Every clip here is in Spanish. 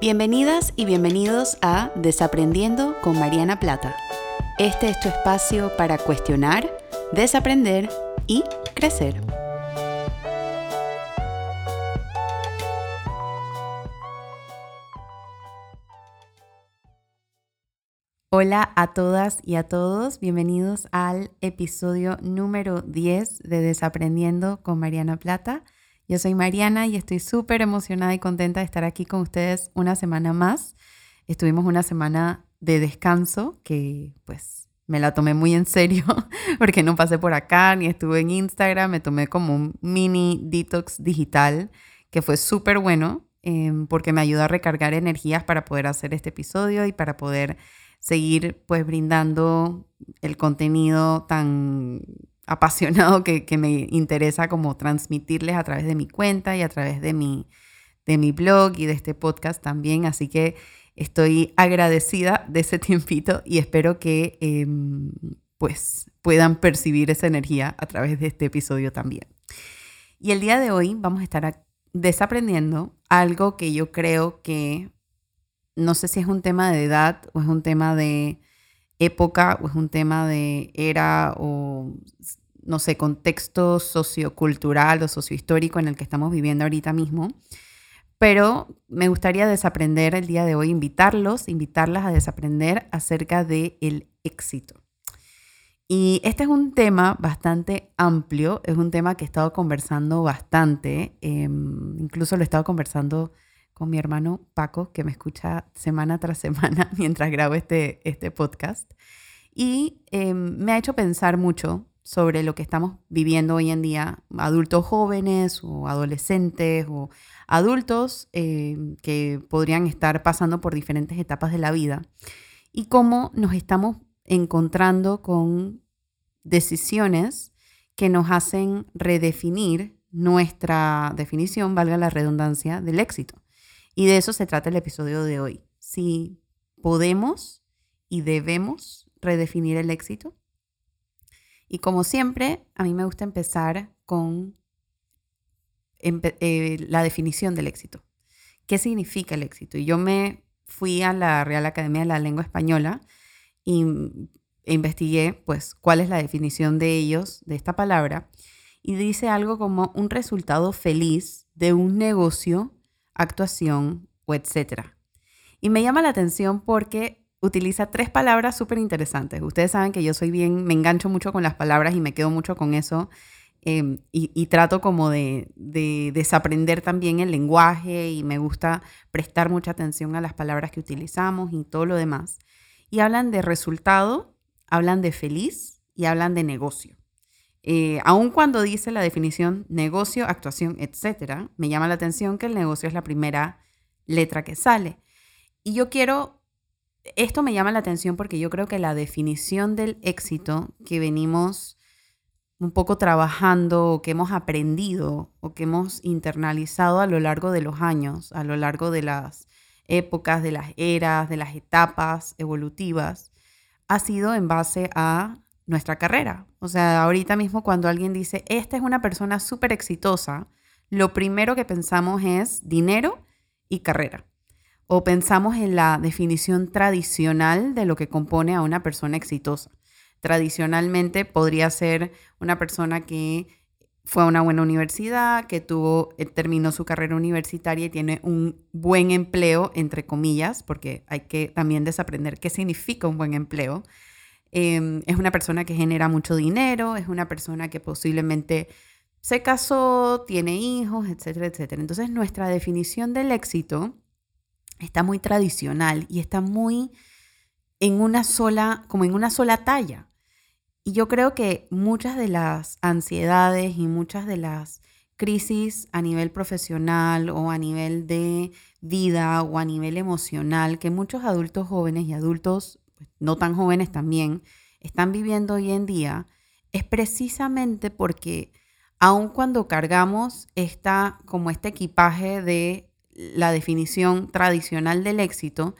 Bienvenidas y bienvenidos a Desaprendiendo con Mariana Plata. Este es tu espacio para cuestionar, desaprender y crecer. Hola a todas y a todos, bienvenidos al episodio número 10 de Desaprendiendo con Mariana Plata. Yo soy Mariana y estoy súper emocionada y contenta de estar aquí con ustedes una semana más. Estuvimos una semana de descanso que pues me la tomé muy en serio porque no pasé por acá ni estuve en Instagram, me tomé como un mini detox digital que fue súper bueno em, porque me ayudó a recargar energías para poder hacer este episodio y para poder seguir pues brindando el contenido tan apasionado que, me interesa como transmitirles a través de mi cuenta y a través de mi, de mi blog y de este podcast también. Así que estoy agradecida de ese tiempito y espero que em, pues puedan percibir esa energía a través de este episodio también. Y el día de hoy vamos a estar desaprendiendo algo que yo creo que no sé si es un tema de edad o es un tema de época o es un tema de era o no sé, contexto sociocultural o sociohistórico en el que estamos viviendo ahorita mismo. Pero me gustaría desaprender el día de hoy, invitarlos, invitarlas a desaprender acerca del el éxito. Y este es un tema bastante amplio, es un tema que he estado conversando bastante, em, incluso lo he estado conversando con mi hermano Paco, que me escucha semana tras semana mientras grabo este, este podcast. Y em, me ha hecho pensar mucho sobre lo que estamos viviendo hoy en día, adultos jóvenes o adolescentes o adultos eh, que podrían estar pasando por diferentes etapas de la vida y cómo nos estamos encontrando con decisiones que nos hacen redefinir nuestra definición, valga la redundancia, del éxito. Y de eso se trata el episodio de hoy. Si podemos y debemos redefinir el éxito y como siempre, a mí me gusta empezar con eh, la definición del éxito. ¿Qué significa el éxito? Y yo me fui a la Real Academia de la Lengua Española y, e investigué pues cuál es la definición de ellos, de esta palabra, y dice algo como un resultado feliz de un negocio, actuación o etcétera. Y me llama la atención porque utiliza tres palabras súper interesantes. Ustedes saben que yo soy bien, me engancho mucho con las palabras y me quedo mucho con eso. Em, y, trato como de, desaprender también el lenguaje y me gusta prestar mucha atención a las palabras que utilizamos y todo lo demás. Y hablan de resultado, hablan de feliz y hablan de negocio. Eh, aun cuando dice la definición negocio, actuación, etcétera, me llama la atención que el negocio es la primera letra que sale. Y yo quiero esto me llama la atención porque yo creo que la definición del éxito que venimos un poco trabajando o que hemos aprendido o que hemos internalizado a lo largo de los años, a lo largo de las épocas, de las eras, de las etapas evolutivas, ha sido en base a nuestra carrera. O sea, ahorita mismo cuando alguien dice, esta es una persona súper exitosa, lo primero que pensamos es dinero y carrera o pensamos en la definición tradicional de lo que compone a una persona exitosa. Tradicionalmente podría ser una persona que fue a una buena universidad, que tuvo, eh, terminó su carrera universitaria y tiene un buen empleo, entre comillas, porque hay que también desaprender qué significa un buen empleo. Em, es una persona que genera mucho dinero, es una persona que posiblemente se casó, tiene hijos, etcétera, etcétera. Entonces nuestra definición del éxito está muy tradicional y está muy en una sola, como en una sola talla. Y yo creo que muchas de las ansiedades y muchas de las crisis a nivel profesional o a nivel de vida o a nivel emocional que muchos adultos jóvenes y adultos pues, no tan jóvenes también están viviendo hoy en día es precisamente porque aun cuando cargamos esta como este equipaje de la definición tradicional del éxito,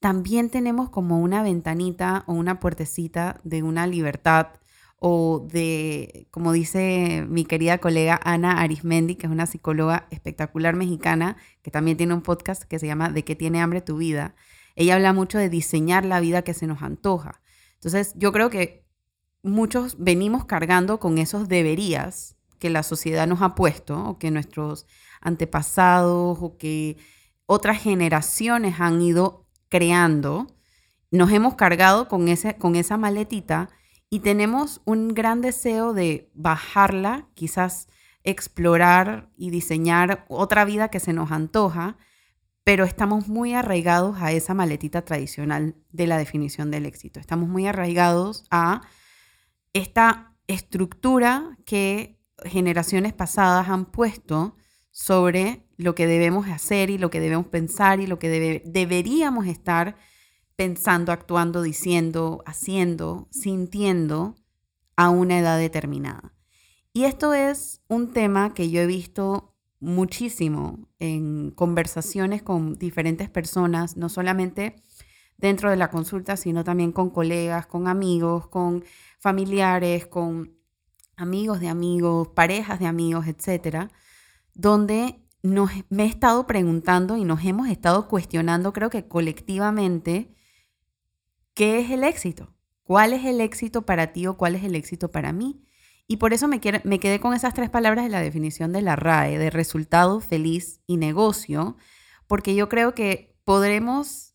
también tenemos como una ventanita o una puertecita de una libertad o de, como dice mi querida colega Ana Arismendi, que es una psicóloga espectacular mexicana, que también tiene un podcast que se llama ¿De qué tiene hambre tu vida? Ella habla mucho de diseñar la vida que se nos antoja. Entonces, yo creo que muchos venimos cargando con esos deberías que la sociedad nos ha puesto o que nuestros antepasados o que otras generaciones han ido creando. Nos hemos cargado con, con esa maletita y tenemos un gran deseo de bajarla, quizás explorar y diseñar otra vida que se nos antoja, pero estamos muy arraigados a esa maletita tradicional de la definición del éxito. Estamos muy arraigados a esta estructura que generaciones pasadas han puesto sobre lo que debemos hacer y lo que debemos pensar y lo que deberíamos estar pensando, actuando, diciendo, haciendo, sintiendo a una edad determinada. Y esto es un tema que yo he visto muchísimo en conversaciones con diferentes personas, no solamente dentro de la consulta, sino también con colegas, con amigos, con familiares, con amigos de amigos, parejas de amigos, etcétera, donde nos, me he estado preguntando y nos hemos estado cuestionando, creo que colectivamente, ¿qué es el éxito? ¿Cuál es el éxito para ti o cuál es el éxito para mí? Y por eso me, me quedé con esas tres palabras de la definición de la RAE, de resultado, feliz y negocio, porque yo creo que podremos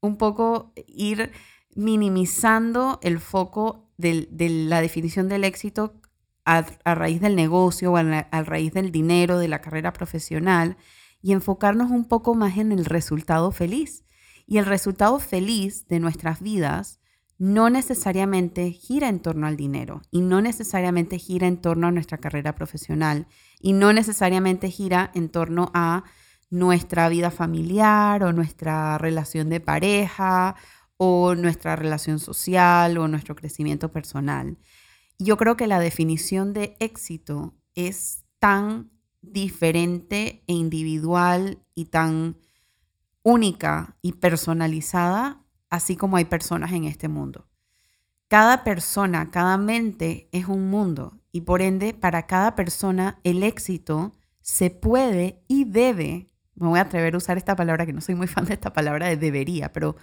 un poco ir minimizando el foco de la definición del éxito a, raíz del negocio o a, raíz del dinero, de la carrera profesional, y enfocarnos un poco más en el resultado feliz. Y el resultado feliz de nuestras vidas no necesariamente gira en torno al dinero y no necesariamente gira en torno a nuestra carrera profesional y no necesariamente gira en torno a nuestra vida familiar o nuestra relación de pareja o nuestra relación social o nuestro crecimiento personal. Yo creo que la definición de éxito es tan diferente e individual y tan única y personalizada así como hay personas en este mundo. Cada persona, cada mente es un mundo y por ende para cada persona el éxito se puede y debe, me voy a atrever a usar esta palabra, que no soy muy fan de esta palabra de debería, pero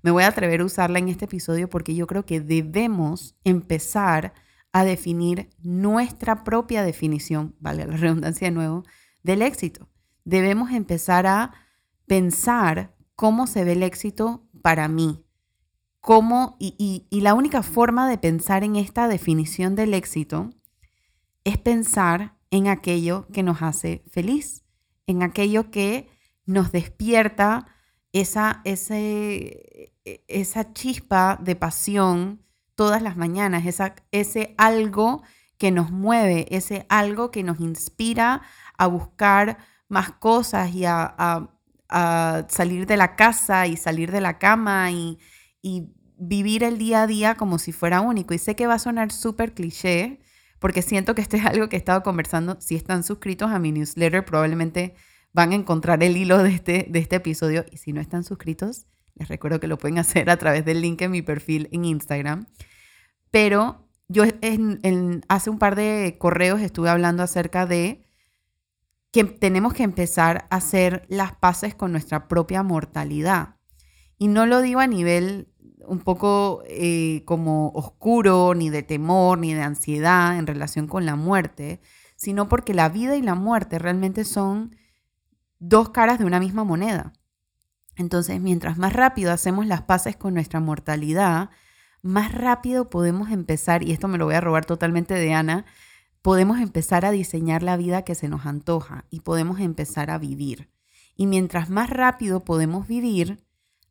me voy a atrever a usarla en este episodio porque yo creo que debemos empezar a definir nuestra propia definición, vale la redundancia de nuevo, del éxito. Debemos empezar a pensar cómo se ve el éxito para mí. Cómo, y, la única forma de pensar en esta definición del éxito es pensar en aquello que nos hace feliz, en aquello que nos despierta esa, ese, esa chispa de pasión todas las mañanas, ese algo que nos mueve, ese algo que nos inspira a buscar más cosas y a a salir de la casa y salir de la cama y, vivir el día a día como si fuera único. Y sé que va a sonar súper cliché, porque siento que esto es algo que he estado conversando. Si están suscritos a mi newsletter, probablemente van a encontrar el hilo de este, de este episodio. Y si no están suscritos, les recuerdo que lo pueden hacer a través del link en mi perfil en Instagram. Pero yo hace un par de correos estuve hablando acerca de que tenemos que empezar a hacer las paces con nuestra propia mortalidad. Y no lo digo a nivel un poco eh, como oscuro, ni de temor, ni de ansiedad en relación con la muerte, sino porque la vida y la muerte realmente son dos caras de una misma moneda. Entonces, mientras más rápido hacemos las paces con nuestra mortalidad, más rápido podemos empezar, y esto me lo voy a robar totalmente de Ana, podemos empezar a diseñar la vida que se nos antoja y podemos empezar a vivir. Y mientras más rápido podemos vivir,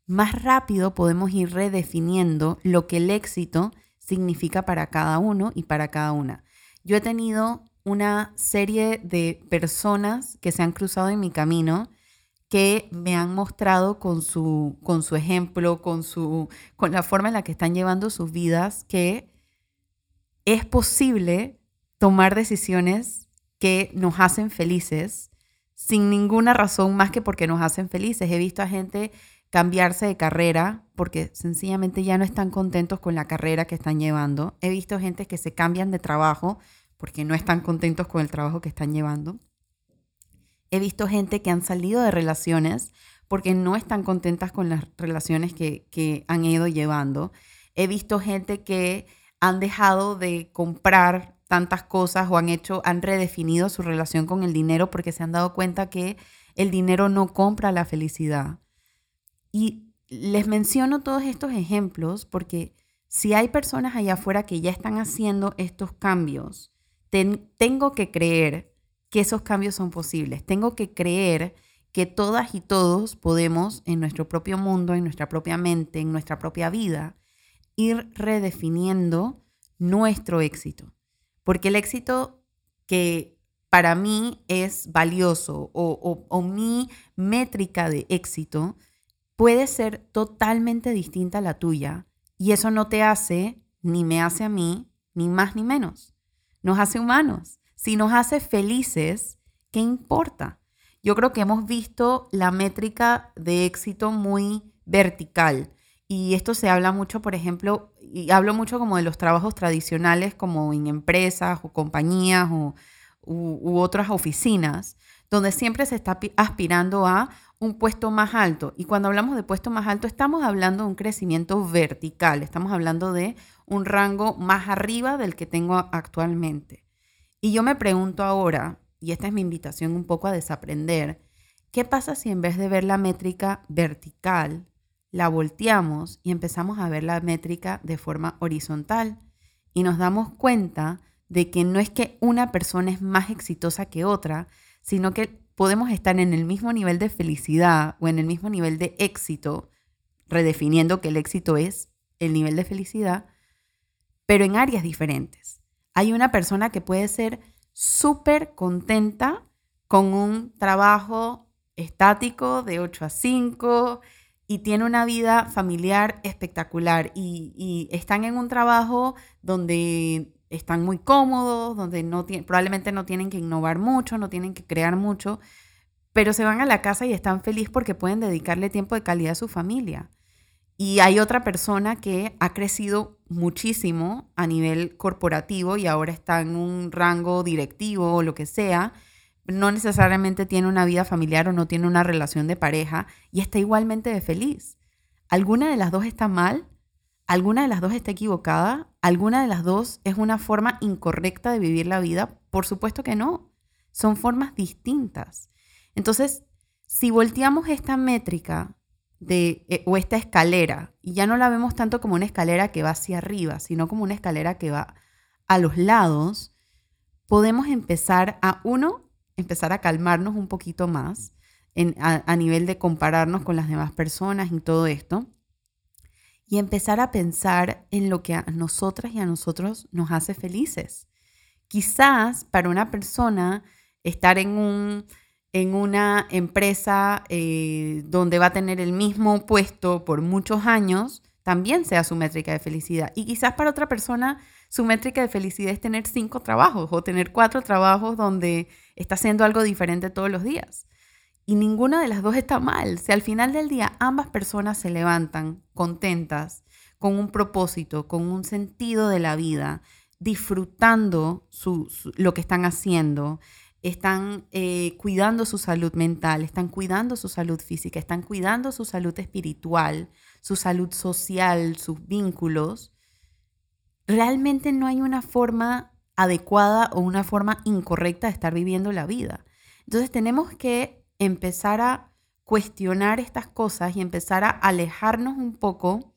más rápido podemos ir redefiniendo lo que el éxito significa para cada uno y para cada una. Yo he tenido una serie de personas que se han cruzado en mi camino que me han mostrado con su, con su ejemplo, con, su, con la forma en la que están llevando sus vidas, que es posible tomar decisiones que nos hacen felices sin ninguna razón más que porque nos hacen felices. He visto a gente cambiarse de carrera porque sencillamente ya no están contentos con la carrera que están llevando. He visto gente que se cambian de trabajo porque no están contentos con el trabajo que están llevando. He visto gente que han salido de relaciones porque no están contentas con las relaciones que, que han ido llevando. He visto gente que han dejado de comprar tantas cosas o han hecho, han redefinido su relación con el dinero porque se han dado cuenta que el dinero no compra la felicidad. Y les menciono todos estos ejemplos porque si hay personas allá afuera que ya están haciendo estos cambios, tengo que creer que esos cambios son posibles. Tengo que creer que todas y todos podemos en nuestro propio mundo, en nuestra propia mente, en nuestra propia vida, ir redefiniendo nuestro éxito. Porque el éxito que para mí es valioso o, o mi métrica de éxito puede ser totalmente distinta a la tuya y eso no te hace, ni me hace a mí, ni más ni menos. Nos hace humanos. Si nos hace felices, ¿qué importa? Yo creo que hemos visto la métrica de éxito muy vertical. Y esto se habla mucho, por ejemplo, y hablo mucho como de los trabajos tradicionales, como en empresas o compañías o, u otras oficinas, donde siempre se está aspirando a un puesto más alto. Y cuando hablamos de puesto más alto, estamos hablando de un crecimiento vertical, estamos hablando de un rango más arriba del que tengo actualmente. Y yo me pregunto ahora, y esta es mi invitación un poco a desaprender, ¿qué pasa si en vez de ver la métrica vertical, la volteamos y empezamos a ver la métrica de forma horizontal? Y nos damos cuenta de que no es que una persona es más exitosa que otra, sino que podemos estar en el mismo nivel de felicidad o en el mismo nivel de éxito, redefiniendo que el éxito es el nivel de felicidad, pero en áreas diferentes. Hay una persona que puede ser súper contenta con un trabajo estático de 8 a 5 y tiene una vida familiar espectacular y, están en un trabajo donde están muy cómodos, donde no probablemente no tienen que innovar mucho, no tienen que crear mucho, pero se van a la casa y están felices porque pueden dedicarle tiempo de calidad a su familia. Y hay otra persona que ha crecido muchísimo a nivel corporativo y ahora está en un rango directivo o lo que sea, no necesariamente tiene una vida familiar o no tiene una relación de pareja y está igualmente de feliz. ¿Alguna de las dos está mal? ¿Alguna de las dos está equivocada? ¿Alguna de las dos es una forma incorrecta de vivir la vida? Por supuesto que no. Son formas distintas. Entonces, si volteamos esta métrica eh, o esta escalera, y ya no la vemos tanto como una escalera que va hacia arriba, sino como una escalera que va a los lados, podemos empezar a, uno, empezar a calmarnos un poquito más a nivel de compararnos con las demás personas y todo esto. Y empezar a pensar en lo que a nosotras y a nosotros nos hace felices. Quizás para una persona estar en, un, en una empresa eh, donde va a tener el mismo puesto por muchos años, también sea su métrica de felicidad. Y quizás para otra persona su métrica de felicidad es tener cinco trabajos o tener cuatro trabajos donde está haciendo algo diferente todos los días. Y ninguna de las dos está mal. Si al final del día ambas personas se levantan contentas, con un propósito, con un sentido de la vida, disfrutando lo que están haciendo, están eh, cuidando su salud mental, están cuidando su salud física, están cuidando su salud espiritual, su salud social, sus vínculos, realmente no hay una forma adecuada o una forma incorrecta de estar viviendo la vida. Entonces tenemos que empezar a cuestionar estas cosas y empezar a alejarnos un poco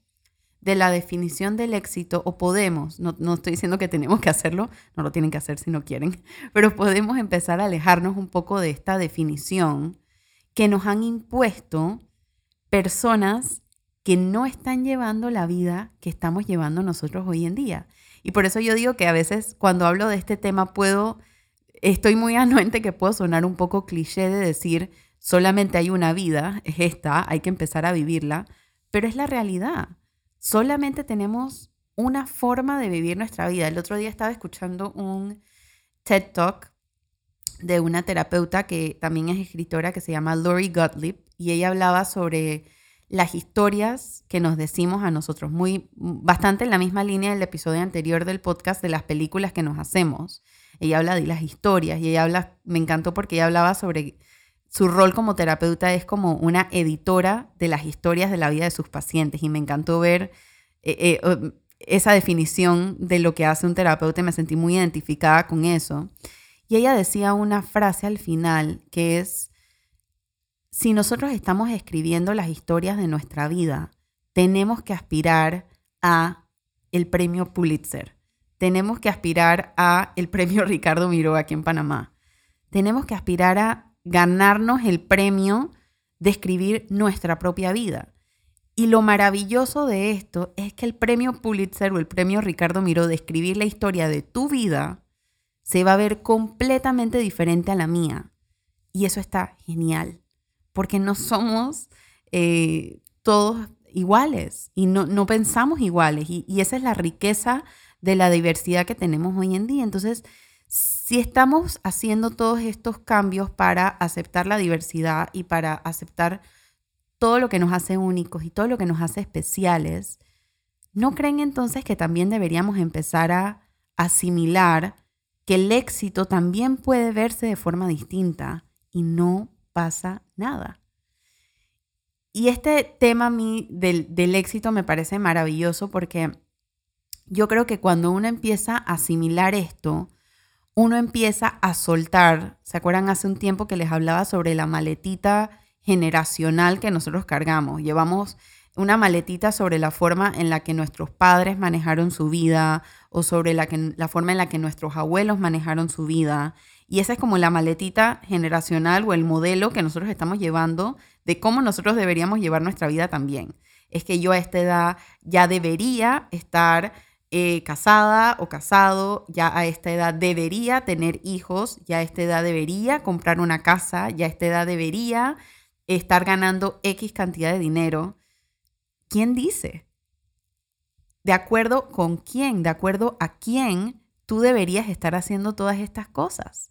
de la definición del éxito, o podemos, no, no, estoy diciendo que tenemos que hacerlo, no lo tienen que hacer si no quieren, pero podemos empezar a alejarnos un poco de esta definición que nos han impuesto personas que no están llevando la vida que estamos llevando nosotros hoy en día. Y por eso yo digo que a veces cuando hablo de este tema puedo estoy muy anuente que puedo sonar un poco cliché de decir solamente hay una vida, es esta, hay que empezar a vivirla, pero es la realidad. Solamente tenemos una forma de vivir nuestra vida. El otro día estaba escuchando un TED Talk de una terapeuta que también es escritora que se llama Lori Gottlieb y ella hablaba sobre las historias que nos decimos a nosotros, muy bastante en la misma línea del episodio anterior del podcast de las películas que nos hacemos. Ella habla de las historias y ella habla, me encantó porque ella hablaba sobre su rol como terapeuta es como una editora de las historias de la vida de sus pacientes y me encantó ver eh, eh, esa definición de lo que hace un terapeuta y me sentí muy identificada con eso. Y ella decía una frase al final que es, si nosotros estamos escribiendo las historias de nuestra vida, tenemos que aspirar a el premio Pulitzer. Tenemos que aspirar a el premio Ricardo Miró aquí en Panamá. Tenemos que aspirar a ganarnos el premio de escribir nuestra propia vida. Y lo maravilloso de esto es que el premio Pulitzer o el premio Ricardo Miró de escribir la historia de tu vida se va a ver completamente diferente a la mía. Y eso está genial, porque no somos eh, todos iguales y no, pensamos iguales. Y esa es la riqueza de la diversidad que tenemos hoy en día. Entonces, si estamos haciendo todos estos cambios para aceptar la diversidad y para aceptar todo lo que nos hace únicos y todo lo que nos hace especiales, ¿no creen entonces que también deberíamos empezar a asimilar que el éxito también puede verse de forma distinta y no pasa nada? Y este tema del, del éxito me parece maravilloso porque yo creo que cuando uno empieza a asimilar esto, uno empieza a soltar. ¿Se acuerdan hace un tiempo que les hablaba sobre la maletita generacional que nosotros cargamos. Llevamos una maletita sobre la forma en la que nuestros padres manejaron su vida o sobre la, forma en la que nuestros abuelos manejaron su vida. Y esa es como la maletita generacional o el modelo que nosotros estamos llevando de cómo nosotros deberíamos llevar nuestra vida también. Es que yo a esta edad ya debería estar eh, casada o casado, ya a esta edad debería tener hijos, ya a esta edad debería comprar una casa, ya a esta edad debería estar ganando X cantidad de dinero, ¿quién dice? ¿De acuerdo con quién? ¿De acuerdo a quién tú deberías estar haciendo todas estas cosas?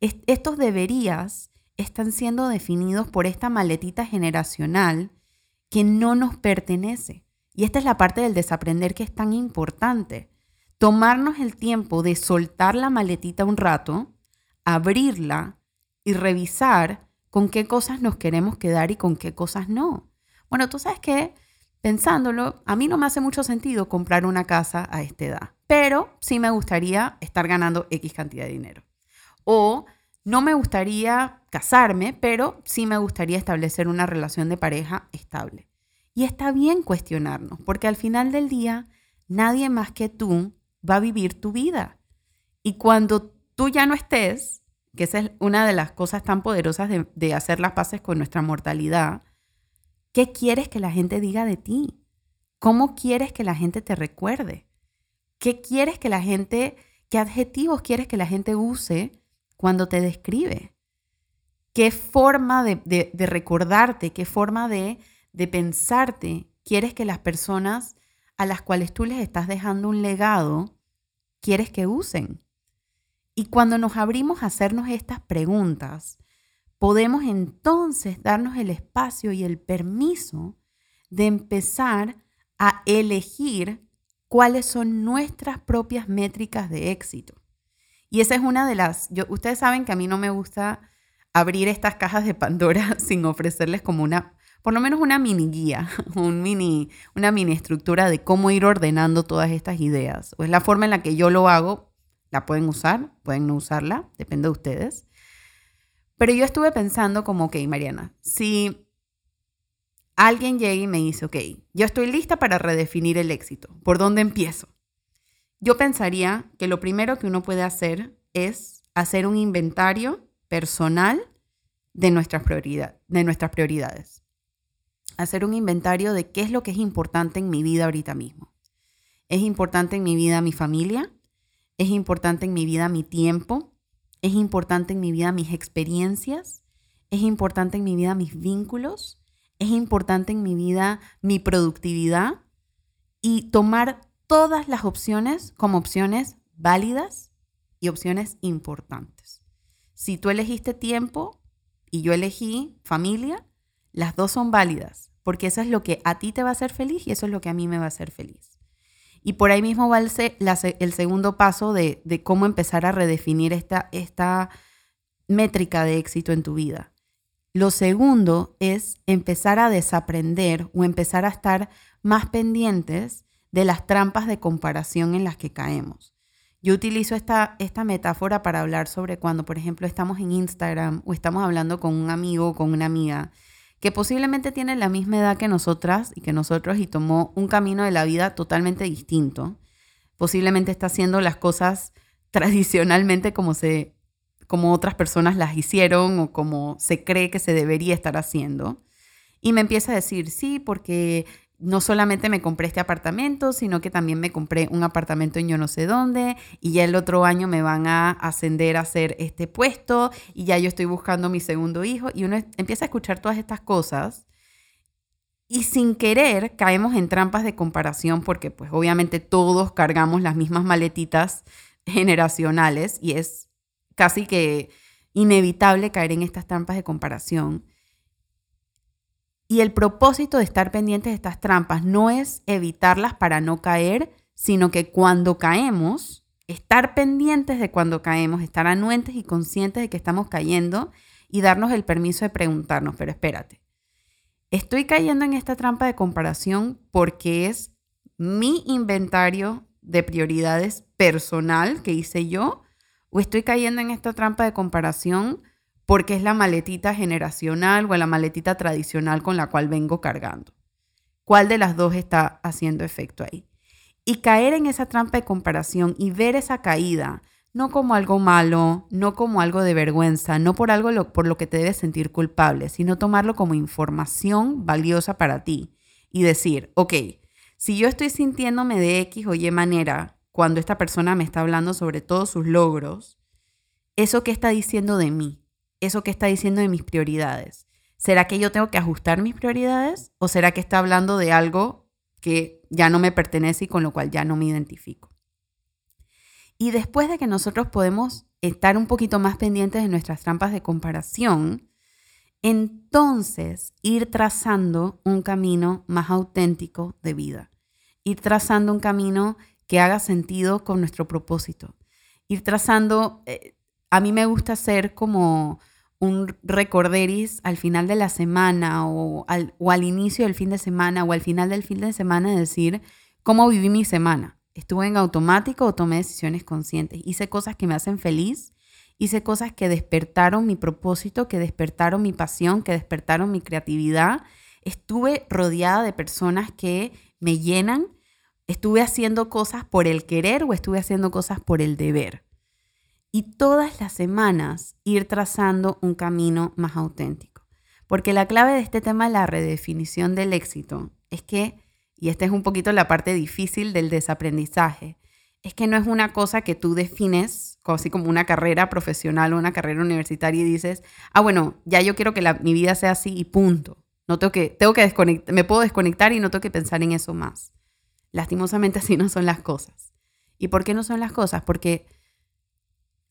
estos deberías están siendo definidos por esta maletita generacional que no nos pertenece. Y esta es la parte del desaprender que es tan importante. Tomarnos el tiempo de soltar la maletita un rato, abrirla y revisar con qué cosas nos queremos quedar y con qué cosas no. Bueno, tú sabes que pensándolo, a mí no me hace mucho sentido comprar una casa a esta edad, pero sí me gustaría estar ganando X cantidad de dinero. O no me gustaría casarme, pero sí me gustaría establecer una relación de pareja estable. Y está bien cuestionarnos, porque al final del día, nadie más que tú va a vivir tu vida. Y cuando tú ya no estés, que esa es una de las cosas tan poderosas de, hacer las paces con nuestra mortalidad. ¿Qué quieres que la gente diga de ti? ¿Cómo quieres que la gente te recuerde? ¿Qué quieres que la gente, qué adjetivos quieres que la gente use cuando te describe? ¿Qué forma de, recordarte, qué forma de, de pensarte quieres que las personas a las cuales tú les estás dejando un legado, quieres que usen? Y cuando nos abrimos a hacernos estas preguntas, podemos entonces darnos el espacio y el permiso de empezar a elegir cuáles son nuestras propias métricas de éxito. Y esa es una de las, ustedes saben que a mí no me gusta abrir estas cajas de Pandora sin ofrecerles como una, por lo menos una mini guía, un mini, una mini estructura de cómo ir ordenando todas estas ideas. O es la forma en la que yo lo hago la pueden usar, pueden no usarla, depende de ustedes. Pero yo estuve pensando como, ok, Mariana, si alguien llega y me dice, ok, yo estoy lista para redefinir el éxito, ¿por dónde empiezo? Yo pensaría que lo primero que uno puede hacer es hacer un inventario personal de nuestras, de nuestras prioridades. Hacer un inventario de qué es lo que es importante en mi vida ahorita mismo. ¿Es importante en mi vida mi familia? Es importante en mi vida mi tiempo. Es importante en mi vida mis experiencias. Es importante en mi vida mis vínculos. Es importante en mi vida mi productividad. Y tomar todas las opciones como opciones válidas y opciones importantes. Si tú elegiste tiempo y yo elegí familia, las dos son válidas porque eso es lo que a ti te va a hacer feliz y eso es lo que a mí me va a hacer feliz. Y por ahí mismo va el, segundo paso de, de, cómo empezar a redefinir esta, esta métrica de éxito en tu vida. Lo segundo es empezar a desaprender o empezar a estar más pendientes de las trampas de comparación en las que caemos. Yo utilizo esta, esta metáfora para hablar sobre cuando, por ejemplo, estamos en Instagram o estamos hablando con un amigo o con una amiga que posiblemente tiene la misma edad que nosotras y que nosotros y tomó un camino de la vida totalmente distinto. Posiblemente está haciendo las cosas tradicionalmente como se como otras personas las hicieron o como se cree que se debería estar haciendo. Y me empieza a decir, sí, porque no solamente me compré este apartamento, sino que también me compré un apartamento en yo no sé dónde y ya el otro año me van a ascender a hacer este puesto y ya yo estoy buscando mi segundo hijo y uno empieza a escuchar todas estas cosas y sin querer caemos en trampas de comparación porque pues obviamente todos cargamos las mismas maletitas generacionales y es casi que inevitable caer en estas trampas de comparación. Y el propósito de estar pendientes de estas trampas no es evitarlas para no caer, sino que cuando caemos, estar pendientes de cuando caemos, estar anuentes y conscientes de que estamos cayendo y darnos el permiso de preguntarnos, pero espérate, ¿estoy cayendo en esta trampa de comparación porque es mi inventario de prioridades personal que hice yo? ¿O estoy cayendo en esta trampa de comparación porque es la maletita generacional o la maletita tradicional con la cual vengo cargando. ¿Cuál de las dos está haciendo efecto ahí? Y caer en esa trampa de comparación y ver esa caída no como algo malo, no como algo de vergüenza, no por algo por lo que te debes sentir culpable, sino tomarlo como información valiosa para ti y decir, ok, si yo estoy sintiéndome de X o Y manera cuando esta persona me está hablando sobre todos sus logros, ¿eso qué está diciendo de mí? Eso que está diciendo de mis prioridades. ¿Será que yo tengo que ajustar mis prioridades o será que está hablando de algo que ya no me pertenece y con lo cual ya no me identifico? Y después de que nosotros podemos estar un poquito más pendientes de nuestras trampas de comparación, entonces ir trazando un camino más auténtico de vida, ir trazando un camino que haga sentido con nuestro propósito, ir trazando, eh, a mí me gusta ser como un recorderis al final de la semana o al, o al inicio del fin de semana o al final del fin de semana de decir cómo viví mi semana. Estuve en automático o tomé decisiones conscientes. Hice cosas que me hacen feliz. Hice cosas que despertaron mi propósito, que despertaron mi pasión, que despertaron mi creatividad. Estuve rodeada de personas que me llenan. Estuve haciendo cosas por el querer o estuve haciendo cosas por el deber y todas las semanas ir trazando un camino más auténtico. Porque la clave de este tema la redefinición del éxito es que, y esta es un poquito la parte difícil del desaprendizaje, es que no es una cosa que tú defines así como una carrera profesional o una carrera universitaria y dices, ah, bueno, ya yo quiero que mi vida sea así y punto. No tengo que, tengo que desconectar, me puedo desconectar y no tengo que pensar en eso más. Lastimosamente así no son las cosas. ¿Y por qué no son las cosas? Porque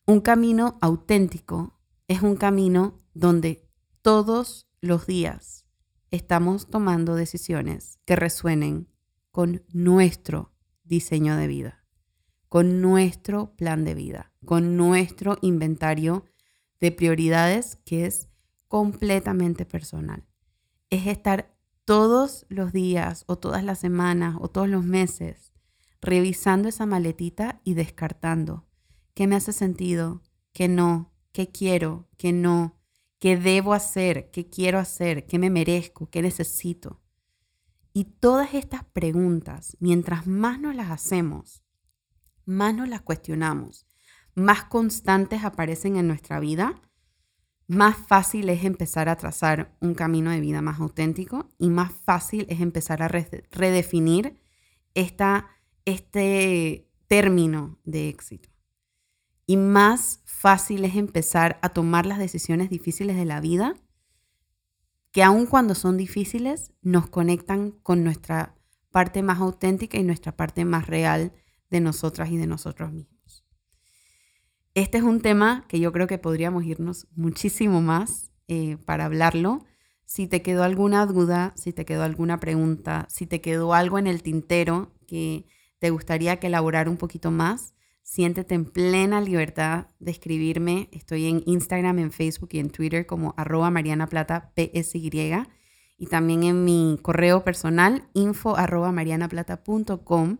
un camino auténtico es un camino donde todos los días estamos tomando decisiones que resuenen con nuestro diseño de vida, con nuestro plan de vida, con nuestro inventario de prioridades que es completamente personal. Es estar todos los días o todas las semanas o todos los meses revisando esa maletita y descartando qué me hace sentido, qué no, qué quiero, qué no, qué debo hacer, qué quiero hacer, qué me merezco, qué necesito. Y todas estas preguntas, mientras más nos las hacemos, más nos las cuestionamos, más constantes aparecen en nuestra vida, más fácil es empezar a trazar un camino de vida más auténtico y más fácil es empezar a redefinir esta, este término de éxito y más fácil es empezar a tomar las decisiones difíciles de la vida, que aun cuando son difíciles, nos conectan con nuestra parte más auténtica y nuestra parte más real de nosotras y de nosotros mismos. Este es un tema que yo creo que podríamos irnos muchísimo más eh, para hablarlo. Si te quedó alguna duda, si te quedó alguna pregunta, si te quedó algo en el tintero que te gustaría que elaborara un poquito más, siéntete en plena libertad de escribirme. Estoy en Instagram, en Facebook y en Twitter como arroba Mariana Plata PSY y también en mi correo personal info arroba marianaplata.com.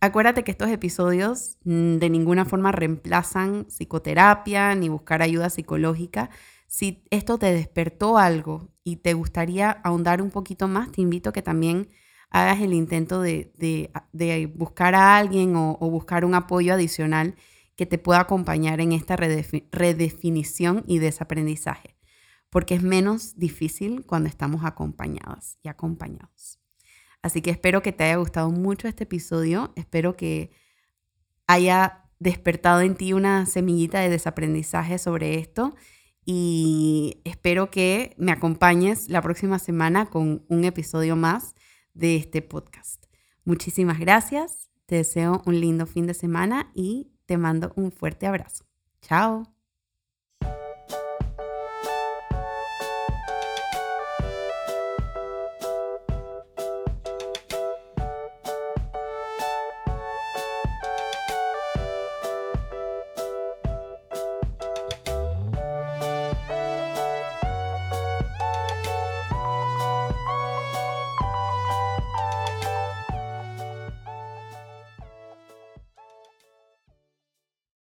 Acuérdate que estos episodios mm, de ninguna forma reemplazan psicoterapia ni buscar ayuda psicológica. Si esto te despertó algo y te gustaría ahondar un poquito más, te invito a que también hagas el intento de, buscar a alguien o, buscar un apoyo adicional que te pueda acompañar en esta redefinición y desaprendizaje, porque es menos difícil cuando estamos acompañadas y acompañados. Así que espero que te haya gustado mucho este episodio, espero que haya despertado en ti una semillita de desaprendizaje sobre esto y espero que me acompañes la próxima semana con un episodio más de este podcast. Muchísimas gracias, te deseo un lindo fin de semana y te mando un fuerte abrazo. Chao.